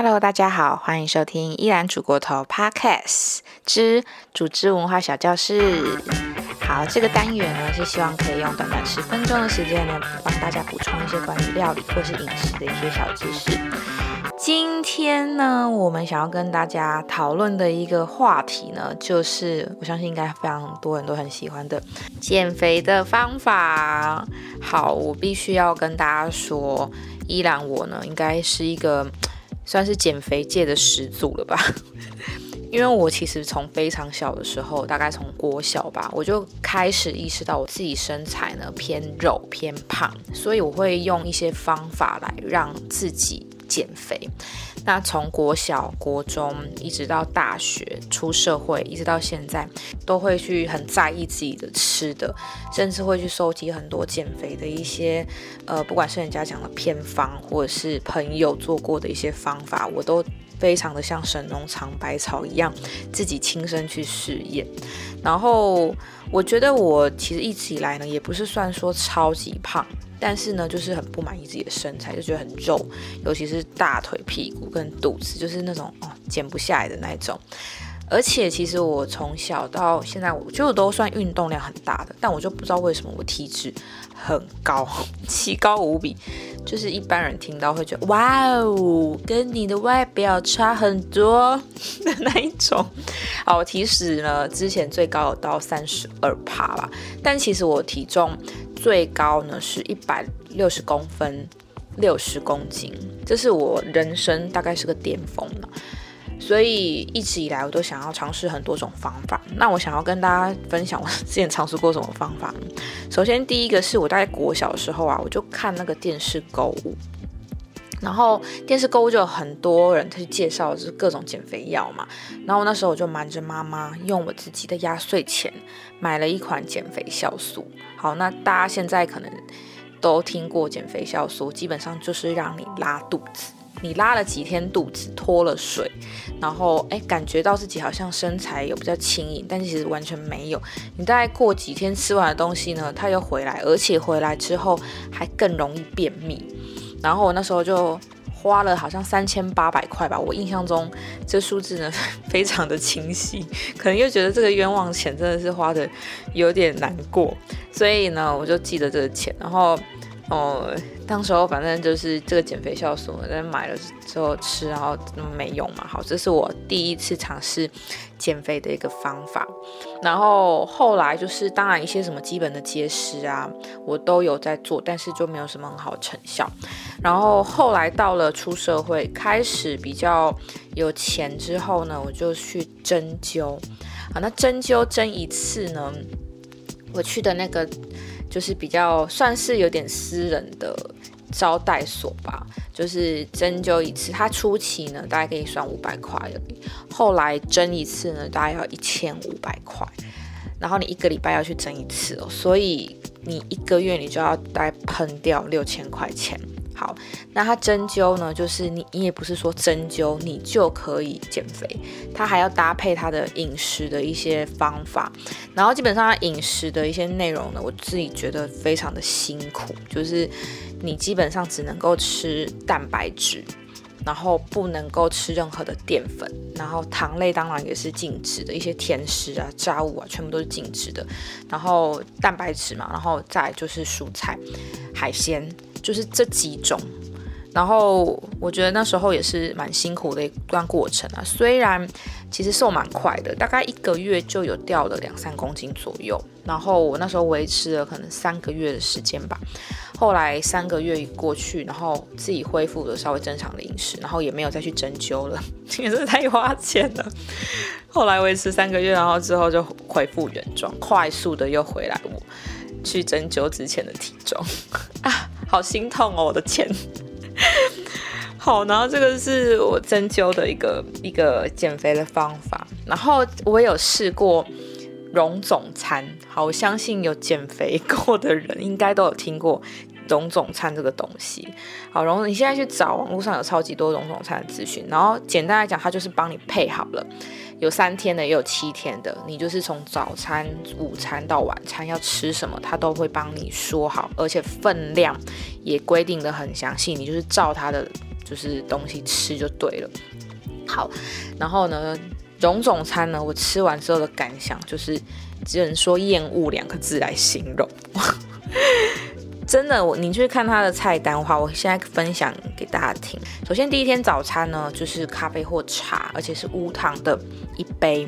Hello，大家好，欢迎收听依然煮国头 Podcast 之组织文化小教室。好，这个单元呢是希望可以用短短十分钟的时间呢，帮大家补充一些关于料理或是饮食的一些小知识。今天呢，我们想要跟大家讨论的一个话题呢，就是我相信应该非常多人都很喜欢的减肥的方法。好，我必须要跟大家说，依然我呢，应该是一个。算是减肥界的始祖了吧，因为我其实从非常小的时候，大概从国小吧，我就开始意识到我自己身材呢偏肉偏胖，所以我会用一些方法来让自己。减肥，那从国小、国中一直到大学、出社会，一直到现在，都会去很在意自己的吃的，甚至会去收集很多减肥的一些，呃，不管是人家讲的偏方，或者是朋友做过的一些方法，我都非常的像神农尝百草一样，自己亲身去试验。然后我觉得我其实一直以来呢，也不是算说超级胖。但是呢，就是很不满意自己的身材，就觉得很肉，尤其是大腿、屁股跟肚子，就是那种哦减不下来的那种。而且其实我从小到现在，我就都算运动量很大的，但我就不知道为什么我体脂很高，奇高无比，就是一般人听到会觉得哇哦，跟你的外表差很多的那一种。好，我体脂呢之前最高有到三十二趴吧，但其实我体重。最高呢是一百六十公分，六十公斤，这是我人生大概是个巅峰了。所以一直以来我都想要尝试很多种方法。那我想要跟大家分享我 之前尝试过什么方法？首先第一个是我大概国小的时候啊，我就看那个电视购物，然后电视购物就有很多人他去介绍就是各种减肥药嘛。然后那时候我就瞒着妈妈，用我自己的压岁钱买了一款减肥酵素。好，那大家现在可能都听过减肥酵素，基本上就是让你拉肚子。你拉了几天肚子，脱了水，然后哎，感觉到自己好像身材有比较轻盈，但其实完全没有。你大概过几天吃完的东西呢，它又回来，而且回来之后还更容易便秘。然后我那时候就。花了好像三千八百块吧，我印象中这数字呢非常的清晰，可能又觉得这个冤枉钱真的是花的有点难过，所以呢我就记得这个钱，然后。哦，当时候反正就是这个减肥酵素，在买了之后吃，然后没用嘛。好，这是我第一次尝试减肥的一个方法。然后后来就是，当然一些什么基本的节食啊，我都有在做，但是就没有什么很好成效。然后后来到了出社会，开始比较有钱之后呢，我就去针灸。啊，那针灸针一次呢，我去的那个。就是比较算是有点私人的招待所吧，就是针灸一次，它初期呢大概可以算五百块，后来针一次呢大概要一千五百块，然后你一个礼拜要去针一次哦，所以你一个月你就要大概喷掉六千块钱。好，那它针灸呢，就是你你也不是说针灸你就可以减肥，它还要搭配它的饮食的一些方法，然后基本上它饮食的一些内容呢，我自己觉得非常的辛苦，就是你基本上只能够吃蛋白质，然后不能够吃任何的淀粉，然后糖类当然也是禁止的，一些甜食啊、炸物啊，全部都是禁止的，然后蛋白质嘛，然后再就是蔬菜、海鲜。就是这几种，然后我觉得那时候也是蛮辛苦的一段过程啊。虽然其实瘦蛮快的，大概一个月就有掉了两三公斤左右。然后我那时候维持了可能三个月的时间吧。后来三个月过去，然后自己恢复了稍微正常的饮食，然后也没有再去针灸了，因为真的太花钱了。后来维持三个月，然后之后就恢复原状，快速的又回来我去针灸之前的体重啊。好心痛哦，我的钱。好，然后这个是我针灸的一个一个减肥的方法。然后我有试过溶肿餐。好，我相信有减肥过的人应该都有听过溶肿餐这个东西。好，溶，你现在去找网络上有超级多溶肿餐的资讯。然后简单来讲，它就是帮你配好了。有三天的，也有七天的。你就是从早餐、午餐到晚餐要吃什么，他都会帮你说好，而且分量也规定的很详细。你就是照他的就是东西吃就对了。好，然后呢，荣总餐呢，我吃完之后的感想就是，只能说厌恶两个字来形容。真的，我你去看他的菜单的话，我现在分享给大家听。首先第一天早餐呢，就是咖啡或茶，而且是无糖的一杯。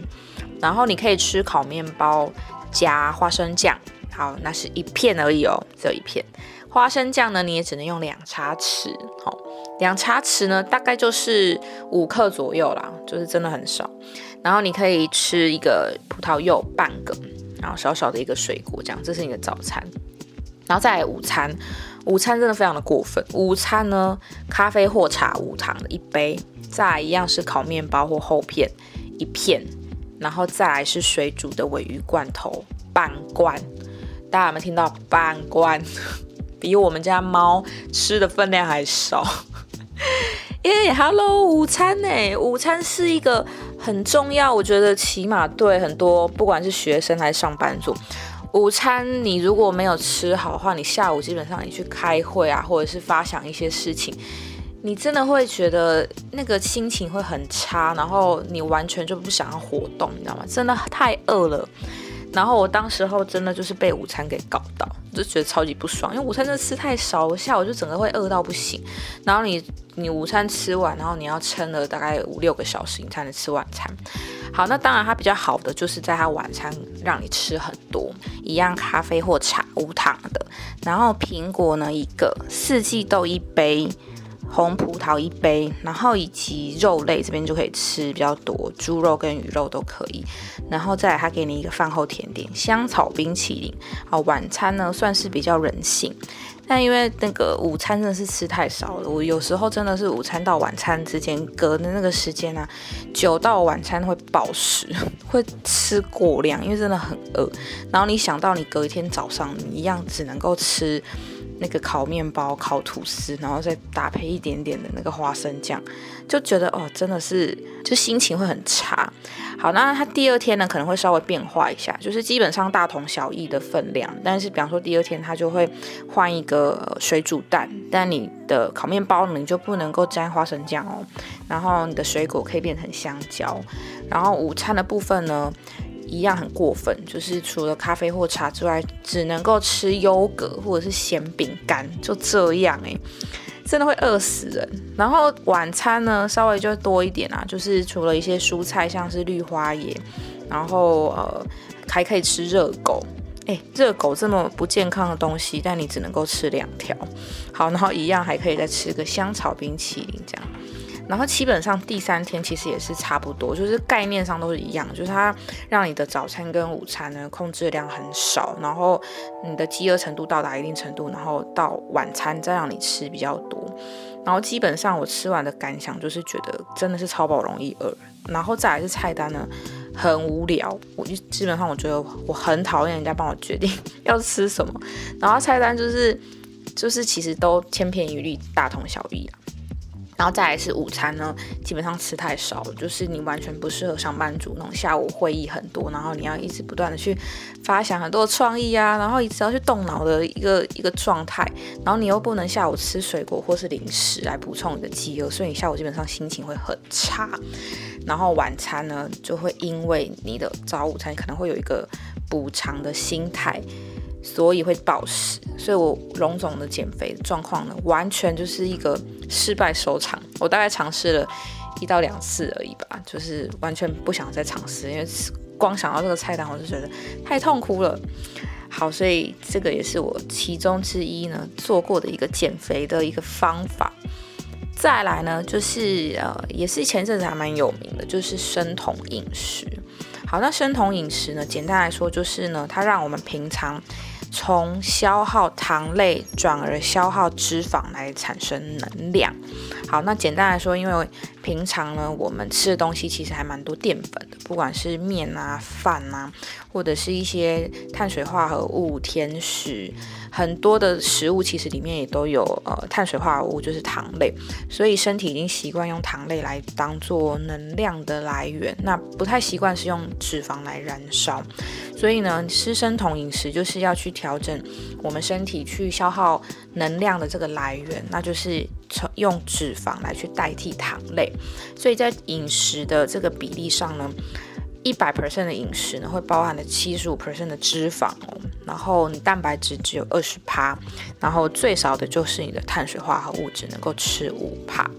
然后你可以吃烤面包加花生酱，好，那是一片而已哦，只有一片。花生酱呢，你也只能用两茶匙，好，两茶匙呢，大概就是五克左右啦，就是真的很少。然后你可以吃一个葡萄柚半个，然后小小的一个水果，这样，这是你的早餐。然后再来午餐，午餐真的非常的过分。午餐呢，咖啡或茶无糖的一杯，再来一样是烤面包或厚片一片，然后再来是水煮的尾鱼罐头半罐。大家有没有听到半罐？比我们家猫吃的分量还少。耶，Hello，午餐呢？午餐是一个很重要，我觉得起码对很多不管是学生还是上班族。午餐你如果没有吃好的话，你下午基本上你去开会啊，或者是发想一些事情，你真的会觉得那个心情会很差，然后你完全就不想要活动，你知道吗？真的太饿了。然后我当时候真的就是被午餐给搞到，就觉得超级不爽，因为午餐真的吃太少，我下午就整个会饿到不行。然后你你午餐吃完，然后你要撑了大概五六个小时，你才能吃晚餐。好，那当然它比较好的就是在它晚餐让你吃很多，一样咖啡或茶无糖的，然后苹果呢一个，四季豆一杯。红葡萄一杯，然后以及肉类这边就可以吃比较多，猪肉跟鱼肉都可以。然后再来，他给你一个饭后甜点，香草冰淇淋。好，晚餐呢算是比较人性，但因为那个午餐真的是吃太少了，我有时候真的是午餐到晚餐之间隔的那个时间啊，久到晚餐会暴食，会吃过量，因为真的很饿。然后你想到你隔一天早上，你一样只能够吃。那个烤面包、烤吐司，然后再搭配一点点的那个花生酱，就觉得哦，真的是就心情会很差。好，那它第二天呢可能会稍微变化一下，就是基本上大同小异的分量，但是比方说第二天它就会换一个水煮蛋，但你的烤面包你就不能够沾花生酱哦，然后你的水果可以变成香蕉，然后午餐的部分呢。一样很过分，就是除了咖啡或茶之外，只能够吃优格或者是咸饼干，就这样哎，真的会饿死人。然后晚餐呢，稍微就多一点啊，就是除了一些蔬菜，像是绿花椰，然后呃还可以吃热狗，哎，热狗这么不健康的东西，但你只能够吃两条。好，然后一样还可以再吃个香草冰淇淋这样。然后基本上第三天其实也是差不多，就是概念上都是一样，就是它让你的早餐跟午餐呢控制量很少，然后你的饥饿程度到达一定程度，然后到晚餐再让你吃比较多。然后基本上我吃完的感想就是觉得真的是超饱容易饿。然后再来是菜单呢很无聊，我就基本上我觉得我很讨厌人家帮我决定要吃什么，然后菜单就是就是其实都千篇一律，大同小异啊。然后再来是午餐呢，基本上吃太少了，就是你完全不适合上班族那种下午会议很多，然后你要一直不断的去发想很多创意啊，然后一直要去动脑的一个一个状态，然后你又不能下午吃水果或是零食来补充你的饥饿，所以你下午基本上心情会很差。然后晚餐呢，就会因为你的早午餐可能会有一个补偿的心态。所以会暴食，所以我龙总的减肥状况呢，完全就是一个失败收场。我大概尝试了一到两次而已吧，就是完全不想再尝试，因为光想到这个菜单，我就觉得太痛苦了。好，所以这个也是我其中之一呢做过的一个减肥的一个方法。再来呢，就是呃，也是前阵子还蛮有名的，就是生酮饮食。好，那生酮饮食呢，简单来说就是呢，它让我们平常。从消耗糖类转而消耗脂肪来产生能量。好，那简单来说，因为平常呢，我们吃的东西其实还蛮多淀粉的，不管是面啊、饭啊，或者是一些碳水化合物、甜食，很多的食物其实里面也都有呃碳水化合物，就是糖类，所以身体已经习惯用糖类来当做能量的来源，那不太习惯是用脂肪来燃烧。所以呢，吃生酮饮食就是要去调整我们身体去消耗能量的这个来源，那就是用脂肪来去代替糖类。所以在饮食的这个比例上呢，一百 percent 的饮食呢会包含了七十五 percent 的脂肪哦，然后你蛋白质只有二十帕，然后最少的就是你的碳水化合物只能够吃五帕。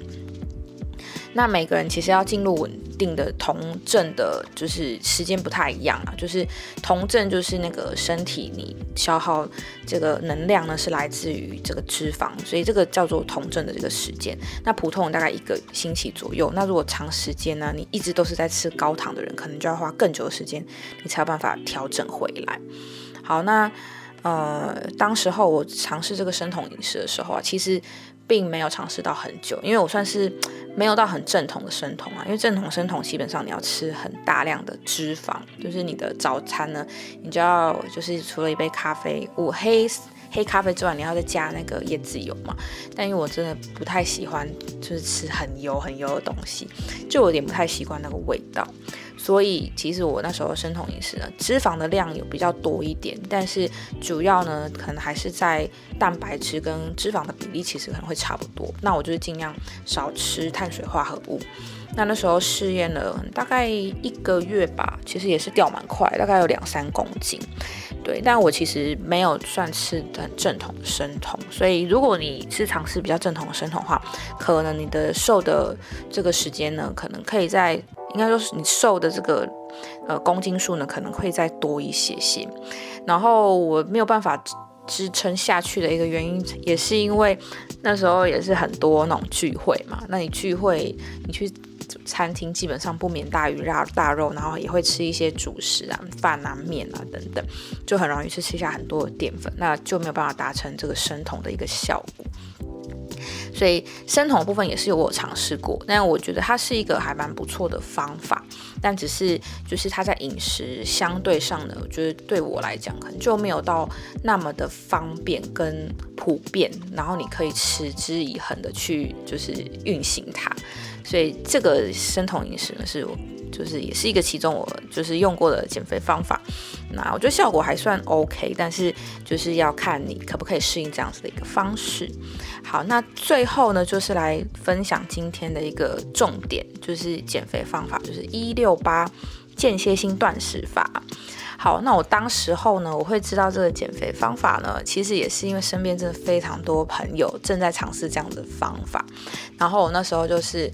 那每个人其实要进入稳定的酮症的，就是时间不太一样啊。就是酮症就是那个身体你消耗这个能量呢，是来自于这个脂肪，所以这个叫做酮症的这个时间。那普通人大概一个星期左右。那如果长时间呢，你一直都是在吃高糖的人，可能就要花更久的时间，你才有办法调整回来。好，那呃，当时候我尝试这个生酮饮食的时候啊，其实。并没有尝试到很久，因为我算是没有到很正统的生酮啊。因为正统生酮基本上你要吃很大量的脂肪，就是你的早餐呢，你就要就是除了一杯咖啡，五黑黑咖啡之外，你要再加那个椰子油嘛。但因为我真的不太喜欢就是吃很油很油的东西，就有点不太习惯那个味道。所以其实我那时候生酮饮食呢，脂肪的量有比较多一点，但是主要呢，可能还是在蛋白质跟脂肪的比例其实可能会差不多。那我就是尽量少吃碳水化合物。那那时候试验了大概一个月吧，其实也是掉蛮快，大概有两三公斤。对，但我其实没有算是很正统的生酮，所以如果你是尝试比较正统的生酮的话，可能你的瘦的这个时间呢，可能可以在。应该说是你瘦的这个呃公斤数呢，可能会再多一些些。然后我没有办法支撑下去的一个原因，也是因为那时候也是很多那种聚会嘛。那你聚会，你去餐厅基本上不免大鱼大大肉，然后也会吃一些主食啊、饭啊、面啊等等，就很容易去吃下很多的淀粉，那就没有办法达成这个生酮的一个效果。所以生酮部分也是有我尝试过，但我觉得它是一个还蛮不错的方法，但只是就是它在饮食相对上呢，我觉得对我来讲可能就没有到那么的方便跟普遍，然后你可以持之以恒的去就是运行它，所以这个生酮饮食呢是我。就是也是一个其中我就是用过的减肥方法，那我觉得效果还算 OK，但是就是要看你可不可以适应这样子的一个方式。好，那最后呢，就是来分享今天的一个重点，就是减肥方法，就是一六八间歇性断食法。好，那我当时候呢，我会知道这个减肥方法呢，其实也是因为身边真的非常多朋友正在尝试这样的方法，然后我那时候就是。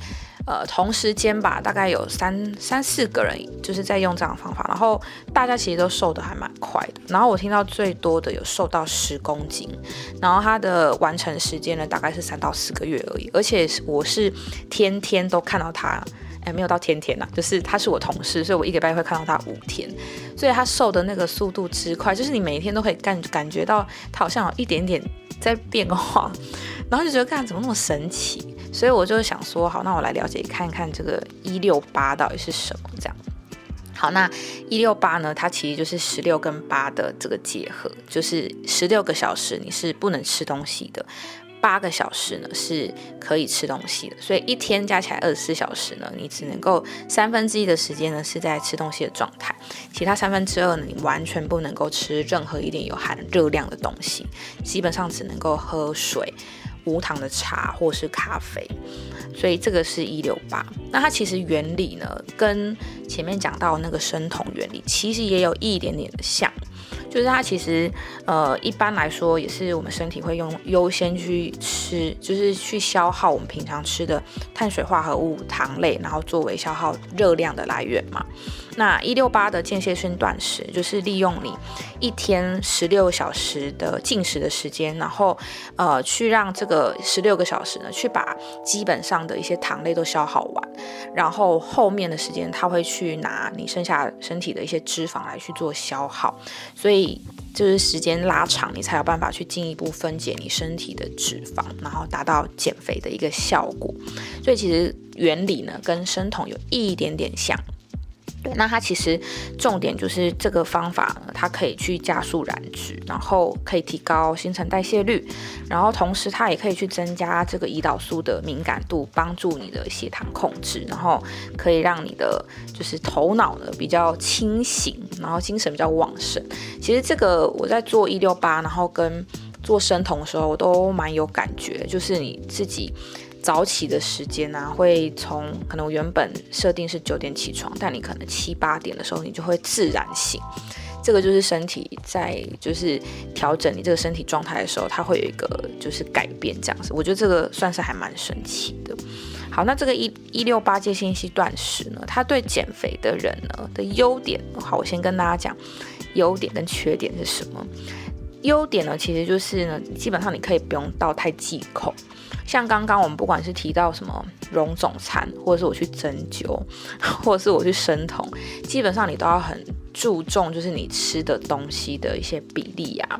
呃，同时间吧，大概有三三四个人就是在用这样的方法，然后大家其实都瘦的还蛮快的。然后我听到最多的有瘦到十公斤，然后他的完成时间呢大概是三到四个月而已。而且我是天天都看到他，哎，没有到天天呐，就是他是我同事，所以我一个礼拜会看到他五天，所以他瘦的那个速度之快，就是你每一天都可以感感觉到他好像有一点点在变化，然后就觉得干怎么那么神奇。所以我就想说，好，那我来了解看看这个一六八到底是什么。这样，好，那一六八呢，它其实就是十六跟八的这个结合，就是十六个小时你是不能吃东西的，八个小时呢是可以吃东西的。所以一天加起来二十四小时呢，你只能够三分之一的时间呢是在吃东西的状态，其他三分之二呢你完全不能够吃任何一点有含热量的东西，基本上只能够喝水。无糖的茶或是咖啡，所以这个是一六八。那它其实原理呢，跟前面讲到那个生酮原理其实也有一点点的像，就是它其实呃一般来说也是我们身体会用优先去吃，就是去消耗我们平常吃的碳水化合物、糖类，然后作为消耗热量的来源嘛。那一六八的间歇性断食，就是利用你一天十六小时的进食的时间，然后呃去让这个十六个小时呢，去把基本上的一些糖类都消耗完，然后后面的时间他会去拿你剩下身体的一些脂肪来去做消耗，所以就是时间拉长，你才有办法去进一步分解你身体的脂肪，然后达到减肥的一个效果。所以其实原理呢，跟生酮有一点点像。那它其实重点就是这个方法，它可以去加速燃脂，然后可以提高新陈代谢率，然后同时它也可以去增加这个胰岛素的敏感度，帮助你的血糖控制，然后可以让你的就是头脑呢比较清醒，然后精神比较旺盛。其实这个我在做一六八，然后跟做生酮的时候，我都蛮有感觉，就是你自己。早起的时间呢，会从可能原本设定是九点起床，但你可能七八点的时候，你就会自然醒。这个就是身体在就是调整你这个身体状态的时候，它会有一个就是改变这样子。我觉得这个算是还蛮神奇的。好，那这个一一六八戒信息断食呢，它对减肥的人呢的优点，好，我先跟大家讲优点跟缺点是什么。优点呢，其实就是呢，基本上你可以不用到太忌口。像刚刚我们不管是提到什么溶总餐，或者是我去针灸，或者是我去生酮，基本上你都要很。注重就是你吃的东西的一些比例啊，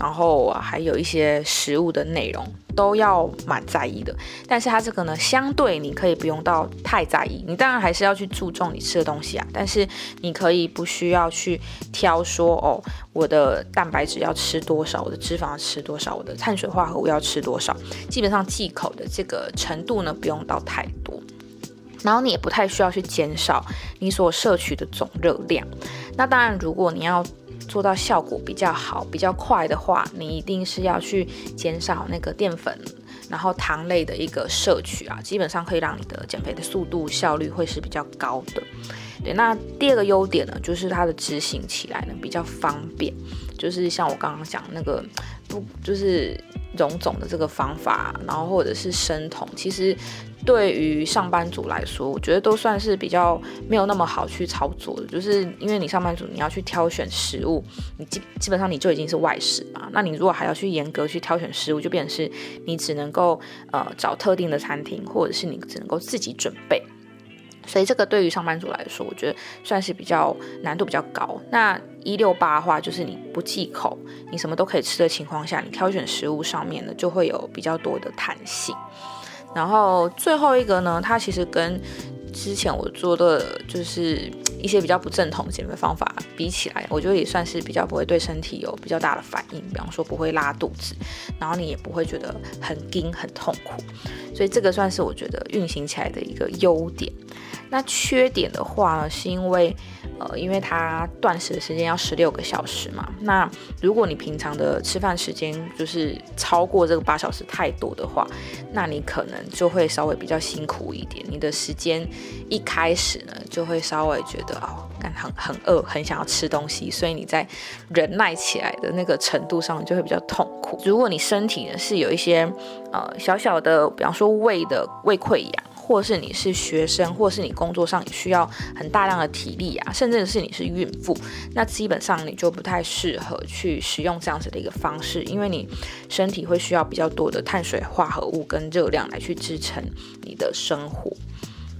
然后还有一些食物的内容都要蛮在意的。但是它这个呢，相对你可以不用到太在意。你当然还是要去注重你吃的东西啊，但是你可以不需要去挑说哦，我的蛋白质要吃多少，我的脂肪要吃多少，我的碳水化合物要吃多少。基本上忌口的这个程度呢，不用到太多。然后你也不太需要去减少你所摄取的总热量。那当然，如果你要做到效果比较好、比较快的话，你一定是要去减少那个淀粉，然后糖类的一个摄取啊，基本上可以让你的减肥的速度效率会是比较高的。对，那第二个优点呢，就是它的执行起来呢比较方便，就是像我刚刚讲那个不就是。种种的这个方法，然后或者是生酮，其实对于上班族来说，我觉得都算是比较没有那么好去操作的。就是因为你上班族你要去挑选食物，你基基本上你就已经是外食嘛。那你如果还要去严格去挑选食物，就变成是你只能够呃找特定的餐厅，或者是你只能够自己准备。所以这个对于上班族来说，我觉得算是比较难度比较高。那一六八的话，就是你不忌口，你什么都可以吃的情况下，你挑选食物上面呢就会有比较多的弹性。然后最后一个呢，它其实跟之前我做的就是 一些比较不正统减肥方法比起来，我觉得也算是比较不会对身体有比较大的反应。比方说不会拉肚子，然后你也不会觉得很惊很痛苦。所以这个算是我觉得运行起来的一个优点。那缺点的话呢，是因为，呃，因为它断食的时间要十六个小时嘛。那如果你平常的吃饭时间就是超过这个八小时太多的话，那你可能就会稍微比较辛苦一点。你的时间一开始呢，就会稍微觉得哦，感很很饿，很想要吃东西，所以你在忍耐起来的那个程度上就会比较痛苦。如果你身体呢是有一些呃小小的，比方说胃的胃溃疡。或是你是学生，或是你工作上也需要很大量的体力啊，甚至是你是孕妇，那基本上你就不太适合去使用这样子的一个方式，因为你身体会需要比较多的碳水化合物跟热量来去支撑你的生活。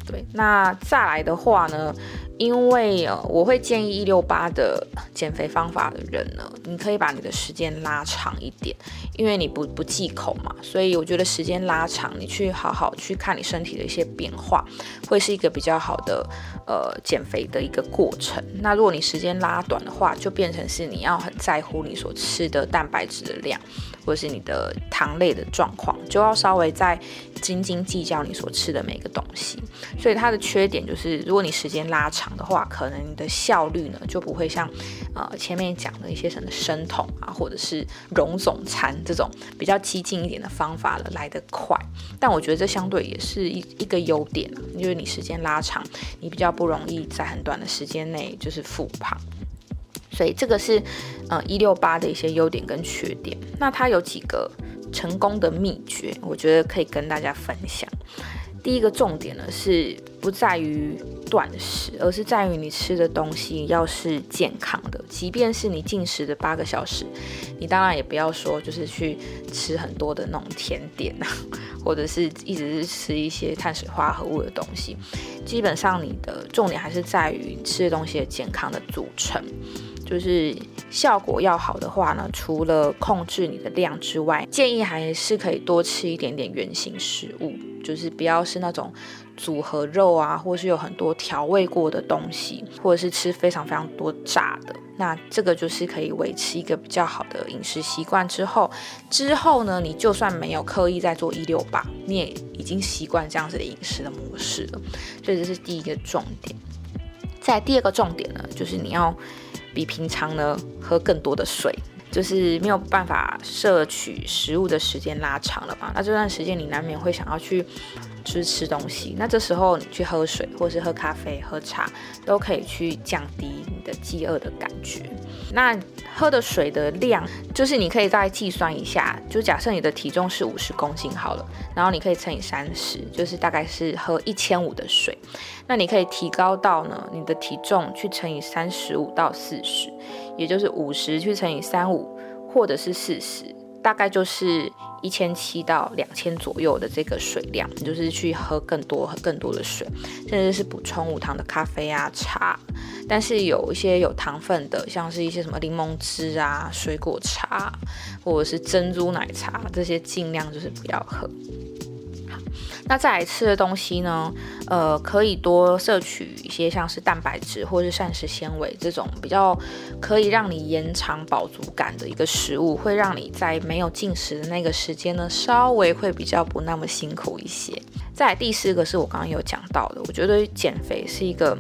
对，那再来的话呢？因为呃，我会建议一六八的减肥方法的人呢，你可以把你的时间拉长一点，因为你不不忌口嘛，所以我觉得时间拉长，你去好好去看你身体的一些变化，会是一个比较好的呃减肥的一个过程。那如果你时间拉短的话，就变成是你要很在乎你所吃的蛋白质的量，或是你的糖类的状况，就要稍微再斤斤计较你所吃的每个东西。所以它的缺点就是，如果你时间拉长。的话，可能你的效率呢就不会像，呃前面讲的一些什么生酮啊，或者是溶总餐这种比较激进一点的方法了来得快。但我觉得这相对也是一一个优点啊，因为你时间拉长，你比较不容易在很短的时间内就是复胖。所以这个是呃一六八的一些优点跟缺点。那它有几个成功的秘诀，我觉得可以跟大家分享。第一个重点呢是不在于断食，而是在于你吃的东西要是健康的。即便是你进食的八个小时，你当然也不要说就是去吃很多的那种甜点啊，或者是一直是吃一些碳水化合物的东西。基本上你的重点还是在于吃的东西的健康的组成。就是效果要好的话呢，除了控制你的量之外，建议还是可以多吃一点点原形食物。就是不要是那种组合肉啊，或是有很多调味过的东西，或者是吃非常非常多炸的，那这个就是可以维持一个比较好的饮食习惯。之后，之后呢，你就算没有刻意在做一六八，你也已经习惯这样子的饮食的模式了。所以这是第一个重点。在第二个重点呢，就是你要比平常呢喝更多的水。就是没有办法摄取食物的时间拉长了嘛？那这段时间你难免会想要去吃吃东西，那这时候你去喝水，或是喝咖啡、喝茶，都可以去降低你的饥饿的感觉。那喝的水的量，就是你可以再计算一下，就假设你的体重是五十公斤好了，然后你可以乘以三十，就是大概是喝一千五的水。那你可以提高到呢，你的体重去乘以三十五到四十。也就是五十去乘以三五，或者是四十，大概就是一千七到两千左右的这个水量，就是去喝更多、喝更多的水，甚至是补充无糖的咖啡啊、茶。但是有一些有糖分的，像是一些什么柠檬汁啊、水果茶，或者是珍珠奶茶，这些尽量就是不要喝。那再来吃的东西呢？呃，可以多摄取一些像是蛋白质或是膳食纤维这种比较可以让你延长饱足感的一个食物，会让你在没有进食的那个时间呢，稍微会比较不那么辛苦一些。再来第四个是我刚刚有讲到的，我觉得减肥是一个。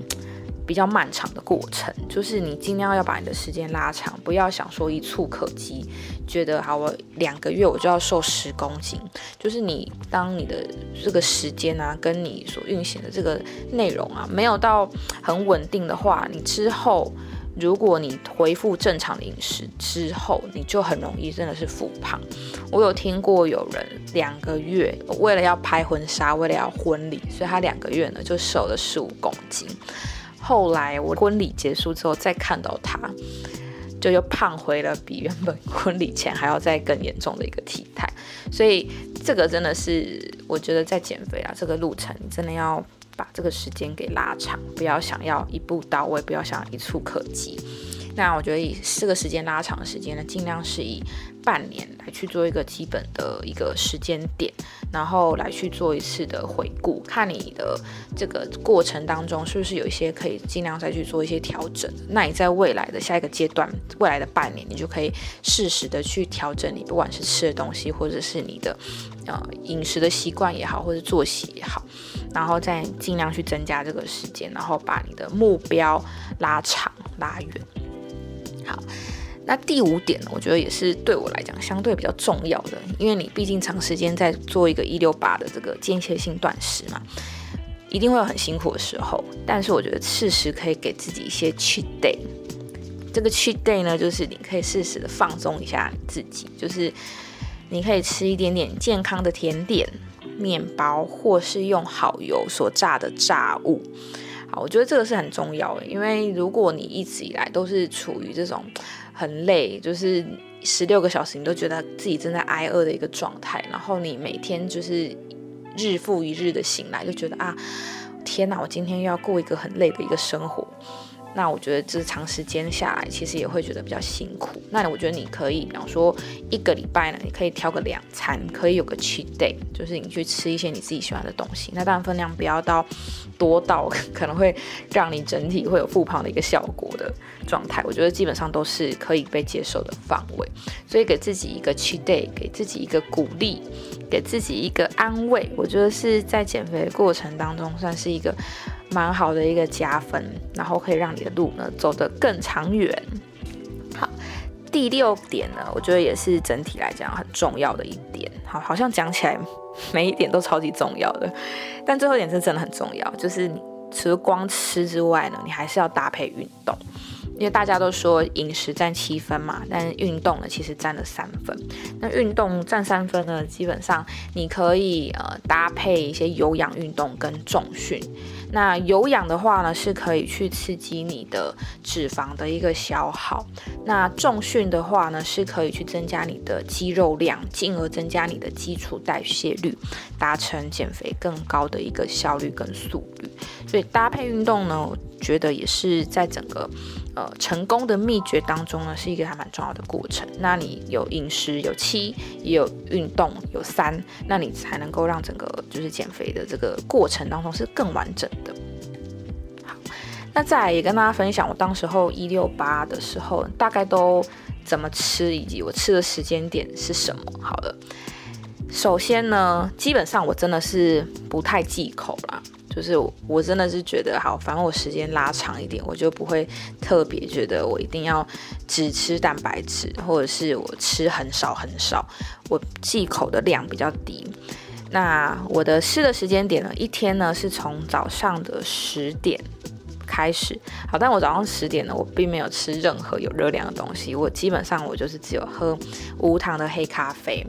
比较漫长的过程，就是你尽量要把你的时间拉长，不要想说一触可及，觉得好我两个月我就要瘦十公斤。就是你当你的这个时间啊，跟你所运行的这个内容啊，没有到很稳定的话，你之后如果你恢复正常的饮食之后，你就很容易真的是复胖。我有听过有人两个月为了要拍婚纱，为了要婚礼，所以他两个月呢就瘦了十五公斤。后来我婚礼结束之后再看到他，就又胖回了比原本婚礼前还要再更严重的一个体态，所以这个真的是我觉得在减肥啊这个路程，真的要把这个时间给拉长，不要想要一步到位，不要想要一触可及。那我觉得以这个时间拉长的时间呢，尽量是以半年来去做一个基本的一个时间点，然后来去做一次的回顾，看你的这个过程当中是不是有一些可以尽量再去做一些调整。那你在未来的下一个阶段，未来的半年，你就可以适时的去调整你不管是吃的东西，或者是你的呃饮食的习惯也好，或者作息也好，然后再尽量去增加这个时间，然后把你的目标拉长拉远。好，那第五点呢？我觉得也是对我来讲相对比较重要的，因为你毕竟长时间在做一个一六八的这个间歇性断食嘛，一定会有很辛苦的时候。但是我觉得适时可以给自己一些 cheat day。这个 cheat day 呢，就是你可以适时的放松一下自己，就是你可以吃一点点健康的甜点、面包，或是用好油所炸的炸物。好，我觉得这个是很重要的，因为如果你一直以来都是处于这种很累，就是十六个小时你都觉得自己正在挨饿的一个状态，然后你每天就是日复一日的醒来，就觉得啊，天哪，我今天又要过一个很累的一个生活。那我觉得这长时间下来，其实也会觉得比较辛苦。那我觉得你可以，比方说一个礼拜呢，你可以挑个两餐，可以有个 cheat day，就是你去吃一些你自己喜欢的东西。那当然分量不要到多到 可能会让你整体会有复胖的一个效果的状态。我觉得基本上都是可以被接受的范围。所以给自己一个 cheat day，给自己一个鼓励，给自己一个安慰，我觉得是在减肥的过程当中算是一个。蛮好的一个加分，然后可以让你的路呢走得更长远。好，第六点呢，我觉得也是整体来讲很重要的一点。好，好像讲起来每一点都超级重要的，但最后一点是真的很重要，就是除了光吃之外呢，你还是要搭配运动。因为大家都说饮食占七分嘛，但运动呢其实占了三分。那运动占三分呢，基本上你可以呃搭配一些有氧运动跟重训。那有氧的话呢，是可以去刺激你的脂肪的一个消耗；那重训的话呢，是可以去增加你的肌肉量，进而增加你的基础代谢率，达成减肥更高的一个效率跟速率。所以搭配运动呢，我觉得也是在整个呃成功的秘诀当中呢，是一个还蛮重要的过程。那你有饮食，有七，也有运动，有三，那你才能够让整个就是减肥的这个过程当中是更完整的。好，那再来也跟大家分享，我当时候一六八的时候，大概都怎么吃，以及我吃的时间点是什么。好了。首先呢，基本上我真的是不太忌口啦，就是我真的是觉得好，反正我时间拉长一点，我就不会特别觉得我一定要只吃蛋白质，或者是我吃很少很少，我忌口的量比较低。那我的吃的时间点呢，一天呢是从早上的十点。开始好，但我早上十点呢，我并没有吃任何有热量的东西。我基本上我就是只有喝无糖的黑咖啡。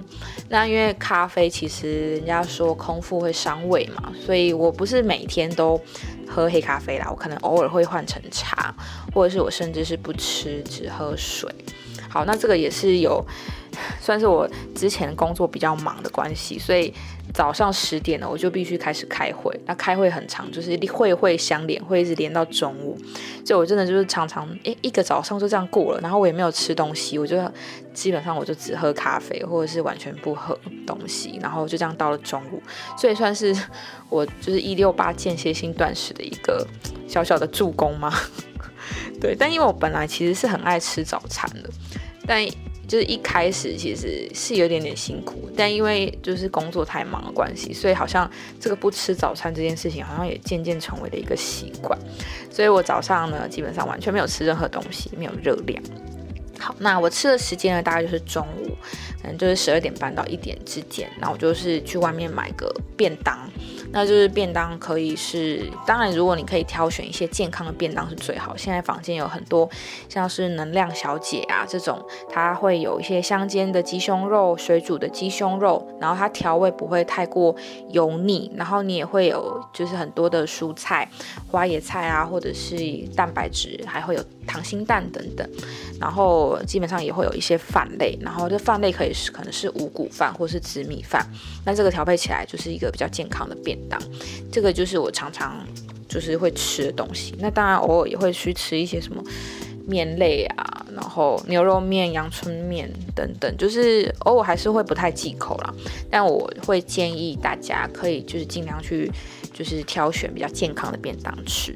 那因为咖啡其实人家说空腹会伤胃嘛，所以我不是每天都喝黑咖啡啦。我可能偶尔会换成茶，或者是我甚至是不吃，只喝水。好，那这个也是有算是我之前工作比较忙的关系，所以。早上十点了，我就必须开始开会。那开会很长，就是会会相连，会一直连到中午。所以我真的就是常常，诶，一个早上就这样过了。然后我也没有吃东西，我就基本上我就只喝咖啡，或者是完全不喝东西。然后就这样到了中午，所以算是我就是一六八间歇性断食的一个小小的助攻吗？对，但因为我本来其实是很爱吃早餐的，但。就是一开始其实是有点点辛苦，但因为就是工作太忙的关系，所以好像这个不吃早餐这件事情好像也渐渐成为了一个习惯。所以我早上呢基本上完全没有吃任何东西，没有热量。好，那我吃的时间呢大概就是中午，可能就是十二点半到一点之间。那我就是去外面买个便当。那就是便当可以是，当然如果你可以挑选一些健康的便当是最好。现在坊间有很多像是能量小姐啊这种，它会有一些香煎的鸡胸肉、水煮的鸡胸肉，然后它调味不会太过油腻，然后你也会有就是很多的蔬菜、花椰菜啊，或者是蛋白质，还会有溏心蛋等等，然后基本上也会有一些饭类，然后这饭类可以是可能是五谷饭或是紫米饭，那这个调配起来就是一个比较健康的便。当，这个就是我常常就是会吃的东西。那当然偶尔也会去吃一些什么面类啊，然后牛肉面、阳春面等等，就是偶尔还是会不太忌口啦。但我会建议大家可以就是尽量去就是挑选比较健康的便当吃。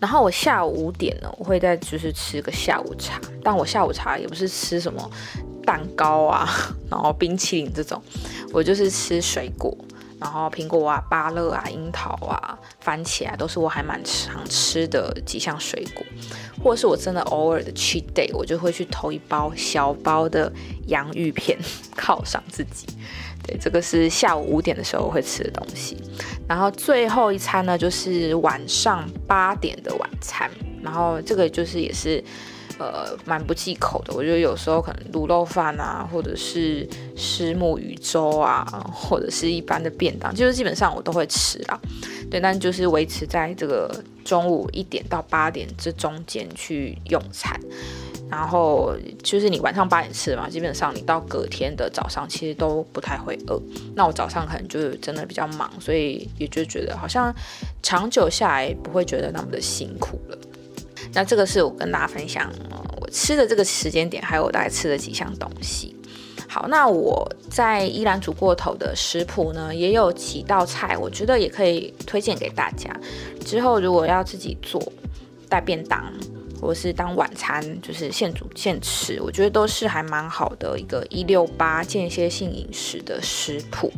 然后我下午五点呢，我会再就是吃个下午茶，但我下午茶也不是吃什么蛋糕啊，然后冰淇淋这种，我就是吃水果。然后苹果啊、芭乐啊、樱桃啊、番茄啊，都是我还蛮常吃的几项水果，或者是我真的偶尔的 cheat day，我就会去偷一包小包的洋芋片犒赏自己。对，这个是下午五点的时候会吃的东西。然后最后一餐呢，就是晚上八点的晚餐。然后这个就是也是。呃，蛮不忌口的。我觉得有时候可能卤肉饭啊，或者是虱目鱼粥啊，或者是一般的便当，就是基本上我都会吃啦。对，但就是维持在这个中午一点到八点这中间去用餐。然后就是你晚上八点吃嘛，基本上你到隔天的早上其实都不太会饿。那我早上可能就是真的比较忙，所以也就觉得好像长久下来不会觉得那么的辛苦了。那这个是我跟大家分享我吃的这个时间点，还有我大概吃了几项东西。好，那我在依然煮过头的食谱呢，也有几道菜，我觉得也可以推荐给大家。之后如果要自己做带便当。或是当晚餐，就是现煮现吃，我觉得都是还蛮好的一个一六八间歇性饮食的食谱。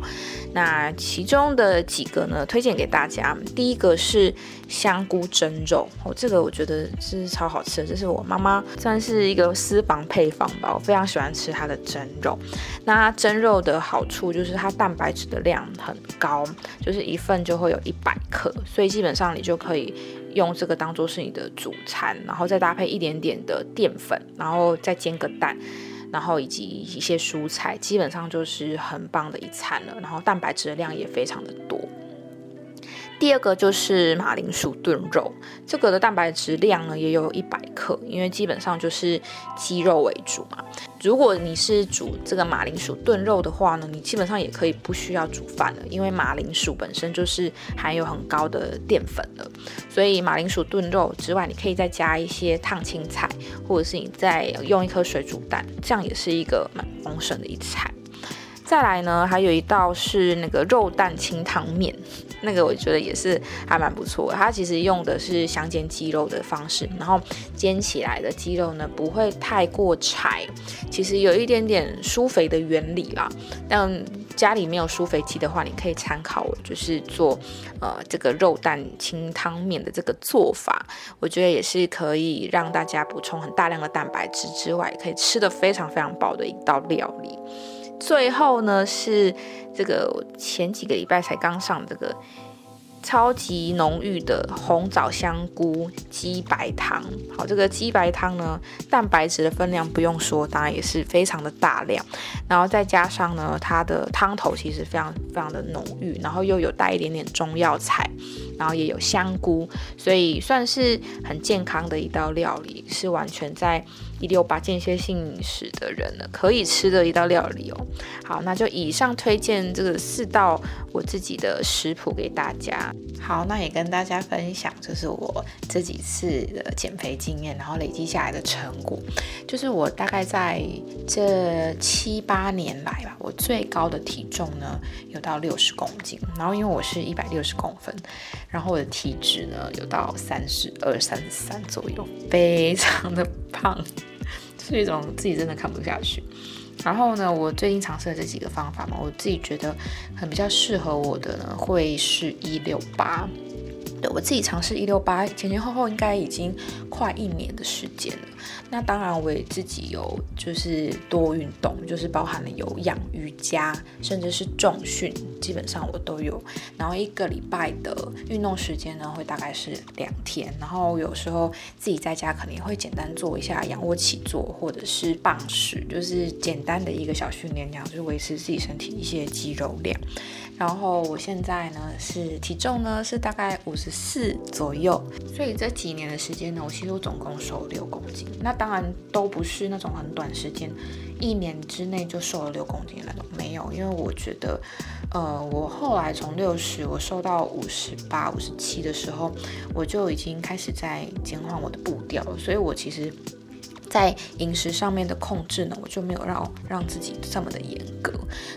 那其中的几个呢，推荐给大家。第一个是香菇蒸肉，哦，这个我觉得是超好吃的，这是我妈妈算是一个私房配方吧，我非常喜欢吃它的蒸肉。那蒸肉的好处就是它蛋白质的量很高，就是一份就会有一百克，所以基本上你就可以。用这个当做是你的主餐，然后再搭配一点点的淀粉，然后再煎个蛋，然后以及一些蔬菜，基本上就是很棒的一餐了。然后蛋白质的量也非常的多。第二个就是马铃薯炖肉，这个的蛋白质量呢也有一百克，因为基本上就是鸡肉为主嘛。如果你是煮这个马铃薯炖肉的话呢，你基本上也可以不需要煮饭了，因为马铃薯本身就是含有很高的淀粉的。所以马铃薯炖肉之外，你可以再加一些烫青菜，或者是你再用一颗水煮蛋，这样也是一个蛮丰盛的一菜。再来呢，还有一道是那个肉蛋清汤面，那个我觉得也是还蛮不错。它其实用的是香煎鸡肉的方式，然后煎起来的鸡肉呢不会太过柴，其实有一点点疏肥的原理啦。但家里没有疏肥机的话，你可以参考我就是做呃这个肉蛋清汤面的这个做法，我觉得也是可以让大家补充很大量的蛋白质之外，可以吃的非常非常饱的一道料理。最后呢，是这个前几个礼拜才刚上这个超级浓郁的红枣香菇鸡白汤。好，这个鸡白汤呢，蛋白质的分量不用说，当然也是非常的大量。然后再加上呢，它的汤头其实非常非常的浓郁，然后又有带一点点中药材，然后也有香菇，所以算是很健康的一道料理，是完全在。一六八间歇性饮食的人呢，可以吃的一道料理哦。好，那就以上推荐这个四道我自己的食谱给大家。好，那也跟大家分享，就是我这几次的减肥经验，然后累积下来的成果。就是我大概在这七八年来吧，我最高的体重呢有到六十公斤。然后因为我是一百六十公分，然后我的体脂呢有到三十二、三十三左右，非常的胖。是一种自己真的看不下去。然后呢，我最近尝试了这几个方法嘛，我自己觉得很比较适合我的呢，会是一六八。我自己尝试一六八前前后后应该已经快一年的时间了。那当然我也自己有就是多运动，就是包含了有氧瑜伽，甚至是重训，基本上我都有。然后一个礼拜的运动时间呢，会大概是两天。然后有时候自己在家可能会简单做一下仰卧起坐，或者是棒式，就是简单的一个小训练，这样就维持自己身体一些肌肉量。然后我现在呢是体重呢是大概五十四左右，所以这几年的时间呢，我其实总共瘦了六公斤。那当然都不是那种很短时间，一年之内就瘦了六公斤那种没有，因为我觉得，呃，我后来从六十我瘦到五十八、五十七的时候，我就已经开始在减缓我的步调，所以我其实。在饮食上面的控制呢，我就没有让让自己这么的严格。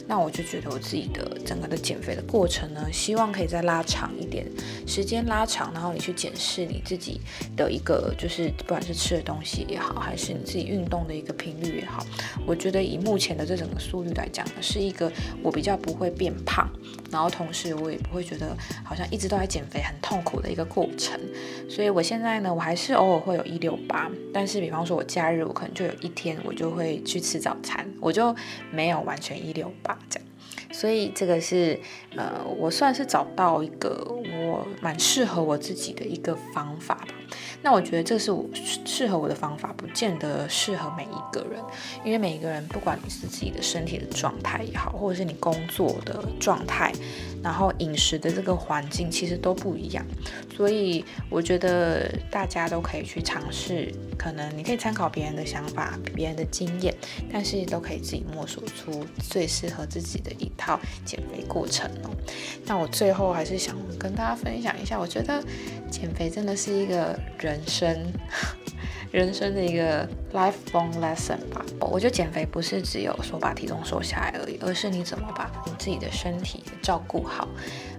那我就觉得我自己的整个的减肥的过程呢，希望可以再拉长一点时间，拉长，然后你去检视你自己的一个，就是不管是吃的东西也好，还是你自己运动的一个频率也好，我觉得以目前的这整个速率来讲呢，是一个我比较不会变胖，然后同时我也不会觉得好像一直都在减肥很痛苦的一个过程。所以我现在呢，我还是偶尔会有一六八，但是比方说我。假日我可能就有一天我就会去吃早餐，我就没有完全一六八这样，所以这个是呃，我算是找到一个我蛮适合我自己的一个方法吧。那我觉得这是我适合我的方法，不见得适合每一个人，因为每一个人不管你是自己的身体的状态也好，或者是你工作的状态。然后饮食的这个环境其实都不一样，所以我觉得大家都可以去尝试，可能你可以参考别人的想法、别人的经验，但是都可以自己摸索出最适合自己的一套减肥过程哦。那我最后还是想跟大家分享一下，我觉得减肥真的是一个人生。人生的一个 lifelong lesson 吧。我觉得减肥不是只有说把体重瘦下来而已，而是你怎么把你自己的身体照顾好，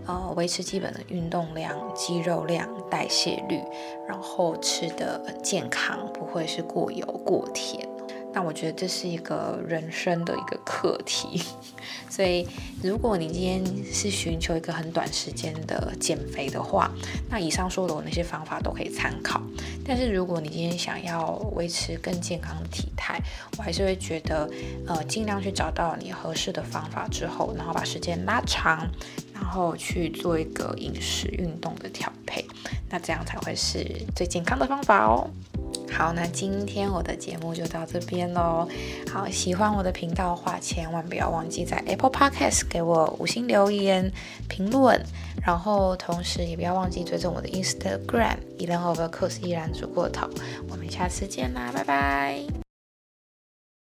呃，维持基本的运动量、肌肉量、代谢率，然后吃的健康，不会是过油过甜。那我觉得这是一个人生的一个课题，所以如果你今天是寻求一个很短时间的减肥的话，那以上说的我那些方法都可以参考。但是如果你今天想要维持更健康的体态，我还是会觉得，呃，尽量去找到你合适的方法之后，然后把时间拉长，然后去做一个饮食运动的调配，那这样才会是最健康的方法哦。好，那今天我的节目就到这边喽。好，喜欢我的频道的话，千万不要忘记在 Apple Podcast 给我五星留言评论。然后同时也不要忘记追踪我的 Instagram，一兰 over course 依然煮过头。我们下次见啦，拜拜。